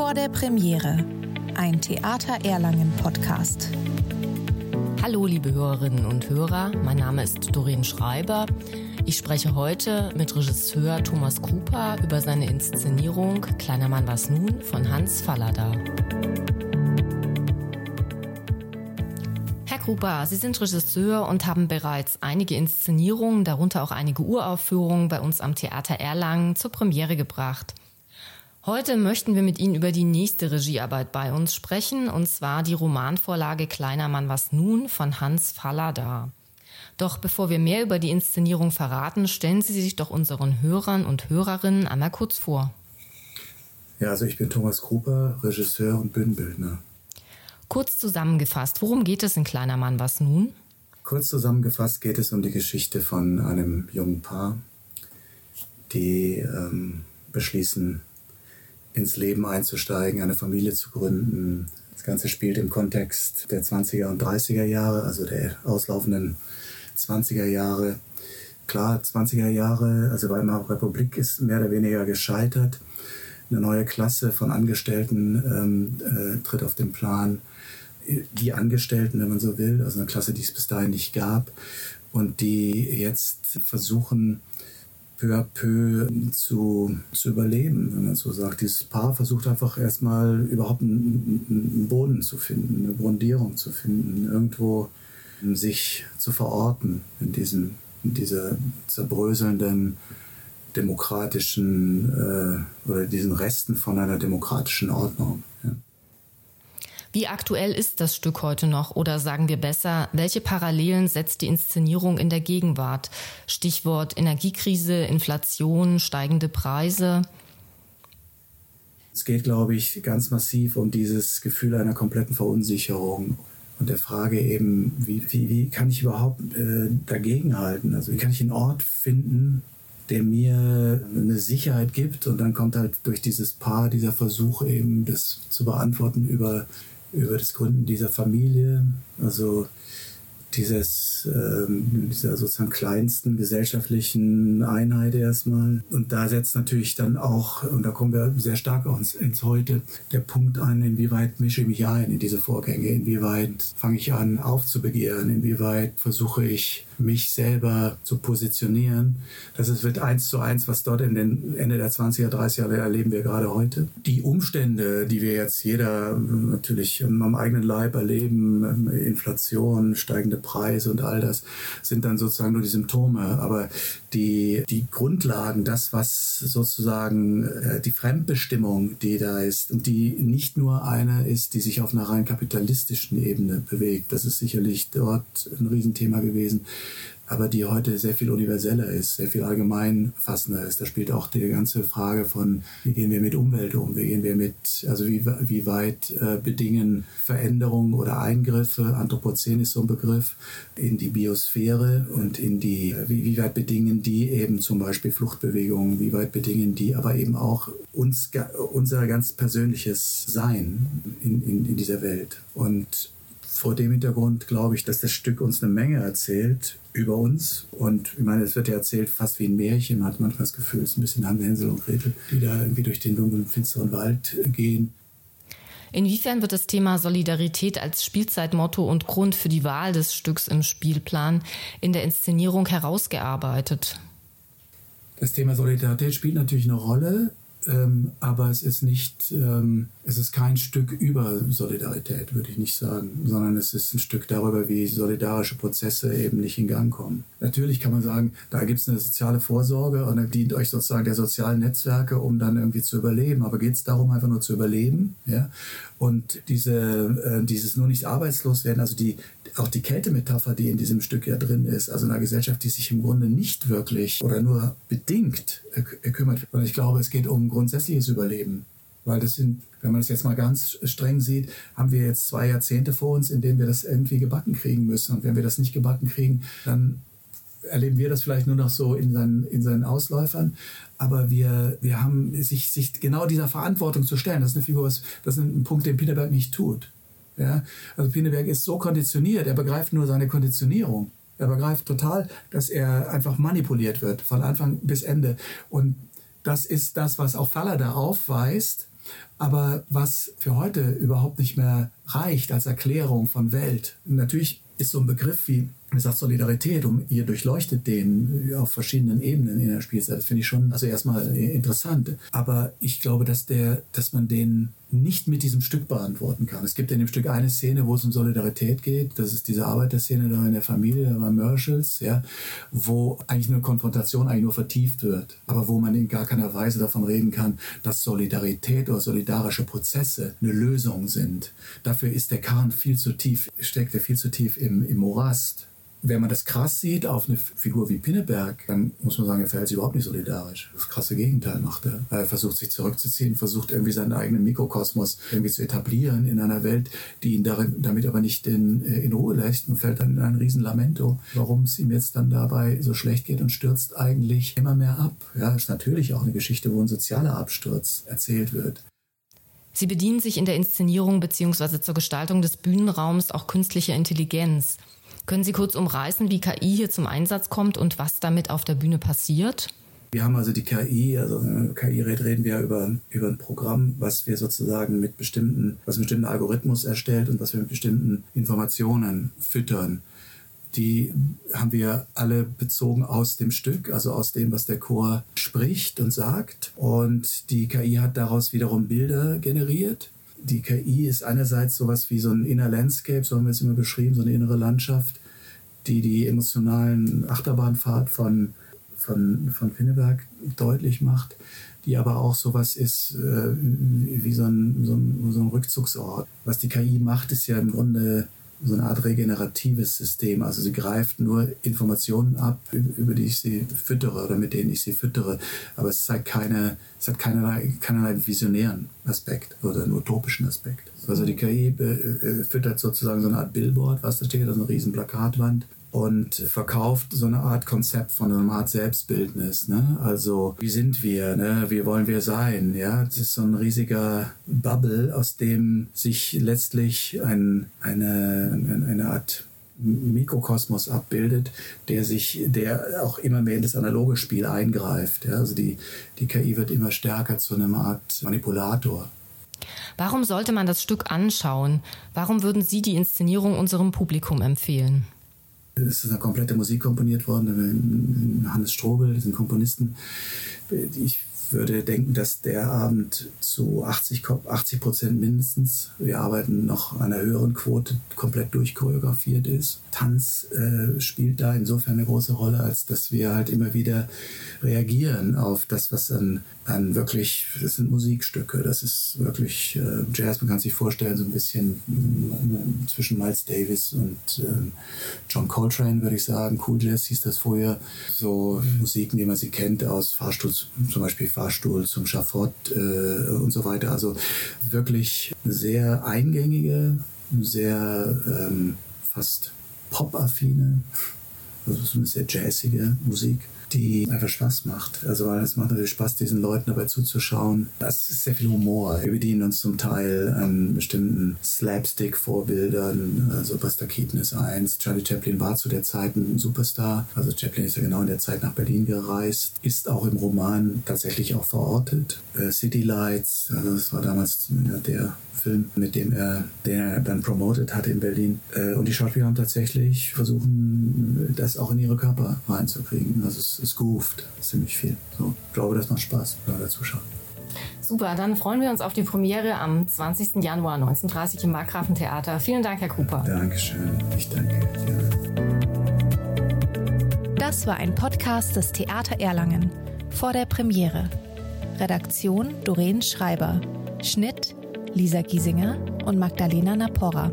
vor der Premiere. Ein Theater Erlangen Podcast. Hallo liebe Hörerinnen und Hörer, mein Name ist Doreen Schreiber. Ich spreche heute mit Regisseur Thomas Cooper über seine Inszenierung Kleiner Mann was nun von Hans Fallada. Herr Cooper, Sie sind Regisseur und haben bereits einige Inszenierungen, darunter auch einige Uraufführungen bei uns am Theater Erlangen zur Premiere gebracht. Heute möchten wir mit Ihnen über die nächste Regiearbeit bei uns sprechen, und zwar die Romanvorlage Kleiner Mann was nun von Hans Fallada. Doch bevor wir mehr über die Inszenierung verraten, stellen Sie sich doch unseren Hörern und Hörerinnen einmal kurz vor. Ja, also ich bin Thomas Kruper, Regisseur und Bühnenbildner. Kurz zusammengefasst, worum geht es in Kleiner Mann was nun? Kurz zusammengefasst geht es um die Geschichte von einem jungen Paar, die ähm, beschließen, ins Leben einzusteigen, eine Familie zu gründen. Das Ganze spielt im Kontext der 20er und 30er Jahre, also der auslaufenden 20er Jahre. Klar, 20er Jahre, also Weimarer Republik ist mehr oder weniger gescheitert. Eine neue Klasse von Angestellten ähm, äh, tritt auf den Plan. Die Angestellten, wenn man so will, also eine Klasse, die es bis dahin nicht gab und die jetzt versuchen, peu à peu zu, zu überleben, wenn man so sagt. Dieses Paar versucht einfach erstmal überhaupt einen, einen Boden zu finden, eine Grundierung zu finden, irgendwo sich zu verorten in diesem, in dieser zerbröselnden demokratischen äh, oder diesen Resten von einer demokratischen Ordnung. Wie aktuell ist das Stück heute noch? Oder sagen wir besser, welche Parallelen setzt die Inszenierung in der Gegenwart? Stichwort Energiekrise, Inflation, steigende Preise. Es geht, glaube ich, ganz massiv um dieses Gefühl einer kompletten Verunsicherung und der Frage eben, wie, wie, wie kann ich überhaupt äh, dagegenhalten? Also wie kann ich einen Ort finden, der mir eine Sicherheit gibt und dann kommt halt durch dieses Paar dieser Versuch eben das zu beantworten über über das Gründen dieser Familie, also dieses, ähm, dieser sozusagen kleinsten gesellschaftlichen Einheit erstmal. Und da setzt natürlich dann auch, und da kommen wir sehr stark ins, ins Heute, der Punkt an, inwieweit mische ich mich ein in diese Vorgänge, inwieweit fange ich an aufzubegehren, inwieweit versuche ich mich selber zu positionieren. Das ist, wird eins zu eins, was dort in den Ende der 20er, 30er Jahre erleben wir gerade heute. Die Umstände, die wir jetzt jeder natürlich am eigenen Leib erleben, Inflation, steigende Preise und all das, sind dann sozusagen nur die Symptome. Aber die, die Grundlagen, das, was sozusagen äh, die Fremdbestimmung, die da ist und die nicht nur eine ist, die sich auf einer rein kapitalistischen Ebene bewegt, das ist sicherlich dort ein Riesenthema gewesen, aber die heute sehr viel universeller ist, sehr viel allgemeinfassender ist. Da spielt auch die ganze Frage von, wie gehen wir mit Umwelt um, wie gehen wir mit, also wie, wie weit äh, bedingen Veränderungen oder Eingriffe, Anthropozän ist so ein Begriff, in die Biosphäre und in die, wie, wie weit bedingen die eben zum Beispiel Fluchtbewegungen, wie weit bedingen die aber eben auch uns, unser ganz persönliches Sein in, in, in dieser Welt. Und vor dem Hintergrund glaube ich, dass das Stück uns eine Menge erzählt über uns. Und ich meine, es wird ja erzählt fast wie ein Märchen. Man hat manchmal das Gefühl, es ist ein bisschen Hänsel und Gretel, die da irgendwie durch den dunklen, finsteren Wald gehen. Inwiefern wird das Thema Solidarität als Spielzeitmotto und Grund für die Wahl des Stücks im Spielplan in der Inszenierung herausgearbeitet? Das Thema Solidarität spielt natürlich eine Rolle. Ähm, aber es ist nicht, ähm, es ist kein Stück über Solidarität, würde ich nicht sagen, sondern es ist ein Stück darüber, wie solidarische Prozesse eben nicht in Gang kommen. Natürlich kann man sagen, da gibt es eine soziale Vorsorge und dann dient euch sozusagen der sozialen Netzwerke, um dann irgendwie zu überleben. Aber geht es darum, einfach nur zu überleben? Ja? Und diese, äh, dieses nur nicht arbeitslos werden, also die, auch die Kältemetapher, die in diesem Stück ja drin ist, also in einer Gesellschaft, die sich im Grunde nicht wirklich oder nur bedingt äh, kümmert. Und ich glaube, es geht um grundsätzliches Überleben. Weil das sind, wenn man das jetzt mal ganz streng sieht, haben wir jetzt zwei Jahrzehnte vor uns, in denen wir das irgendwie gebacken kriegen müssen. Und wenn wir das nicht gebacken kriegen, dann erleben wir das vielleicht nur noch so in seinen, in seinen Ausläufern. Aber wir, wir haben sich, sich genau dieser Verantwortung zu stellen. Das ist eine Figur, das ist ein Punkt, den Pinneberg nicht tut. Ja? Also Pinneberg ist so konditioniert, er begreift nur seine Konditionierung. Er begreift total, dass er einfach manipuliert wird, von Anfang bis Ende. Und das ist das, was auch Faller da aufweist. Aber was für heute überhaupt nicht mehr reicht als Erklärung von Welt, natürlich ist so ein Begriff wie mir sagt Solidarität und ihr durchleuchtet den auf verschiedenen Ebenen in der Spielzeit. Das finde ich schon also erstmal interessant. Aber ich glaube, dass der, dass man den nicht mit diesem Stück beantworten kann. Es gibt in dem Stück eine Szene, wo es um Solidarität geht. Das ist diese Arbeiterszene da in der Familie bei Merschels, ja, wo eigentlich eine Konfrontation eigentlich nur vertieft wird, aber wo man in gar keiner Weise davon reden kann, dass Solidarität oder solidarische Prozesse eine Lösung sind. Dafür ist der Kahn viel zu tief, steckt er viel zu tief im, im Morast wenn man das krass sieht auf eine Figur wie Pinneberg, dann muss man sagen, er verhält sich überhaupt nicht solidarisch. Das krasse Gegenteil macht er. Er versucht sich zurückzuziehen, versucht irgendwie seinen eigenen Mikrokosmos irgendwie zu etablieren in einer Welt, die ihn darin, damit aber nicht in, äh, in Ruhe lässt und fällt dann in ein Riesenlamento, warum es ihm jetzt dann dabei so schlecht geht und stürzt eigentlich immer mehr ab. Ja, ist natürlich auch eine Geschichte, wo ein sozialer Absturz erzählt wird. Sie bedienen sich in der Inszenierung bzw. zur Gestaltung des Bühnenraums auch künstlicher Intelligenz. Können Sie kurz umreißen, wie KI hier zum Einsatz kommt und was damit auf der Bühne passiert? Wir haben also die KI, also äh, KI reden wir über, über ein Programm, was wir sozusagen mit bestimmten, was einen bestimmten Algorithmus erstellt und was wir mit bestimmten Informationen füttern. Die haben wir alle bezogen aus dem Stück, also aus dem, was der Chor spricht und sagt. Und die KI hat daraus wiederum Bilder generiert die KI ist einerseits sowas wie so ein Inner Landscape, so haben wir es immer beschrieben, so eine innere Landschaft, die die emotionalen Achterbahnfahrt von, von, von Pinneberg deutlich macht, die aber auch sowas ist äh, wie so ein, so, ein, so ein Rückzugsort. Was die KI macht, ist ja im Grunde so eine Art regeneratives System. Also sie greift nur Informationen ab, über die ich sie füttere oder mit denen ich sie füttere. Aber es zeigt keine, es hat keinerlei, keinerlei visionären Aspekt oder einen utopischen Aspekt. Also die KI äh, füttert sozusagen so eine Art Billboard, was da steht, also eine riesen Plakatwand und verkauft so eine Art Konzept von einer Art Selbstbildnis. Ne? Also wie sind wir? Ne? Wie wollen wir sein? Ja, das ist so ein riesiger Bubble, aus dem sich letztlich ein, eine, eine Art Mikrokosmos abbildet, der sich, der auch immer mehr in das analoge Spiel eingreift. Ja? Also die, die KI wird immer stärker zu einer Art Manipulator. Warum sollte man das Stück anschauen? Warum würden Sie die Inszenierung unserem Publikum empfehlen? Es ist eine komplette Musik komponiert worden, Hannes Strobel, diesen Komponisten. Ich würde denken, dass der Abend zu 80, 80 Prozent mindestens, wir arbeiten noch an einer höheren Quote, komplett durchchoreografiert ist. Tanz äh, spielt da insofern eine große Rolle, als dass wir halt immer wieder reagieren auf das, was an, an wirklich, das sind Musikstücke, das ist wirklich äh, Jazz, man kann sich vorstellen, so ein bisschen äh, zwischen Miles Davis und äh, John Coltrane, würde ich sagen. Cool Jazz hieß das vorher. So Musiken, wie man sie kennt aus Fahrstuhl, zum Beispiel Fahrstuhl zum Schafott äh, und so weiter. Also wirklich sehr eingängige, sehr ähm, fast pop-affine, also sehr jazzige Musik die einfach Spaß macht. Also es macht natürlich Spaß, diesen Leuten dabei zuzuschauen. Das ist sehr viel Humor. Wir bedienen uns zum Teil an bestimmten Slapstick-Vorbildern. Also Buster Keaton ist eins. Charlie Chaplin war zu der Zeit ein Superstar. Also Chaplin ist ja genau in der Zeit nach Berlin gereist. Ist auch im Roman tatsächlich auch verortet. Äh, City Lights, also das war damals der Film, mit dem er, den er dann promotet hat in Berlin. Äh, und die Schauspieler haben tatsächlich versuchen, das auch in ihre Körper reinzukriegen. Also es, es groovt ziemlich viel. So, ich glaube, das macht Spaß, wenn wir zuschauen. Super, dann freuen wir uns auf die Premiere am 20. Januar 1930 im Markgrafentheater. Vielen Dank, Herr Cooper. Dankeschön. Ich danke. Ja. Das war ein Podcast des Theater Erlangen vor der Premiere. Redaktion Doreen Schreiber. Schnitt Lisa Giesinger und Magdalena Naporra.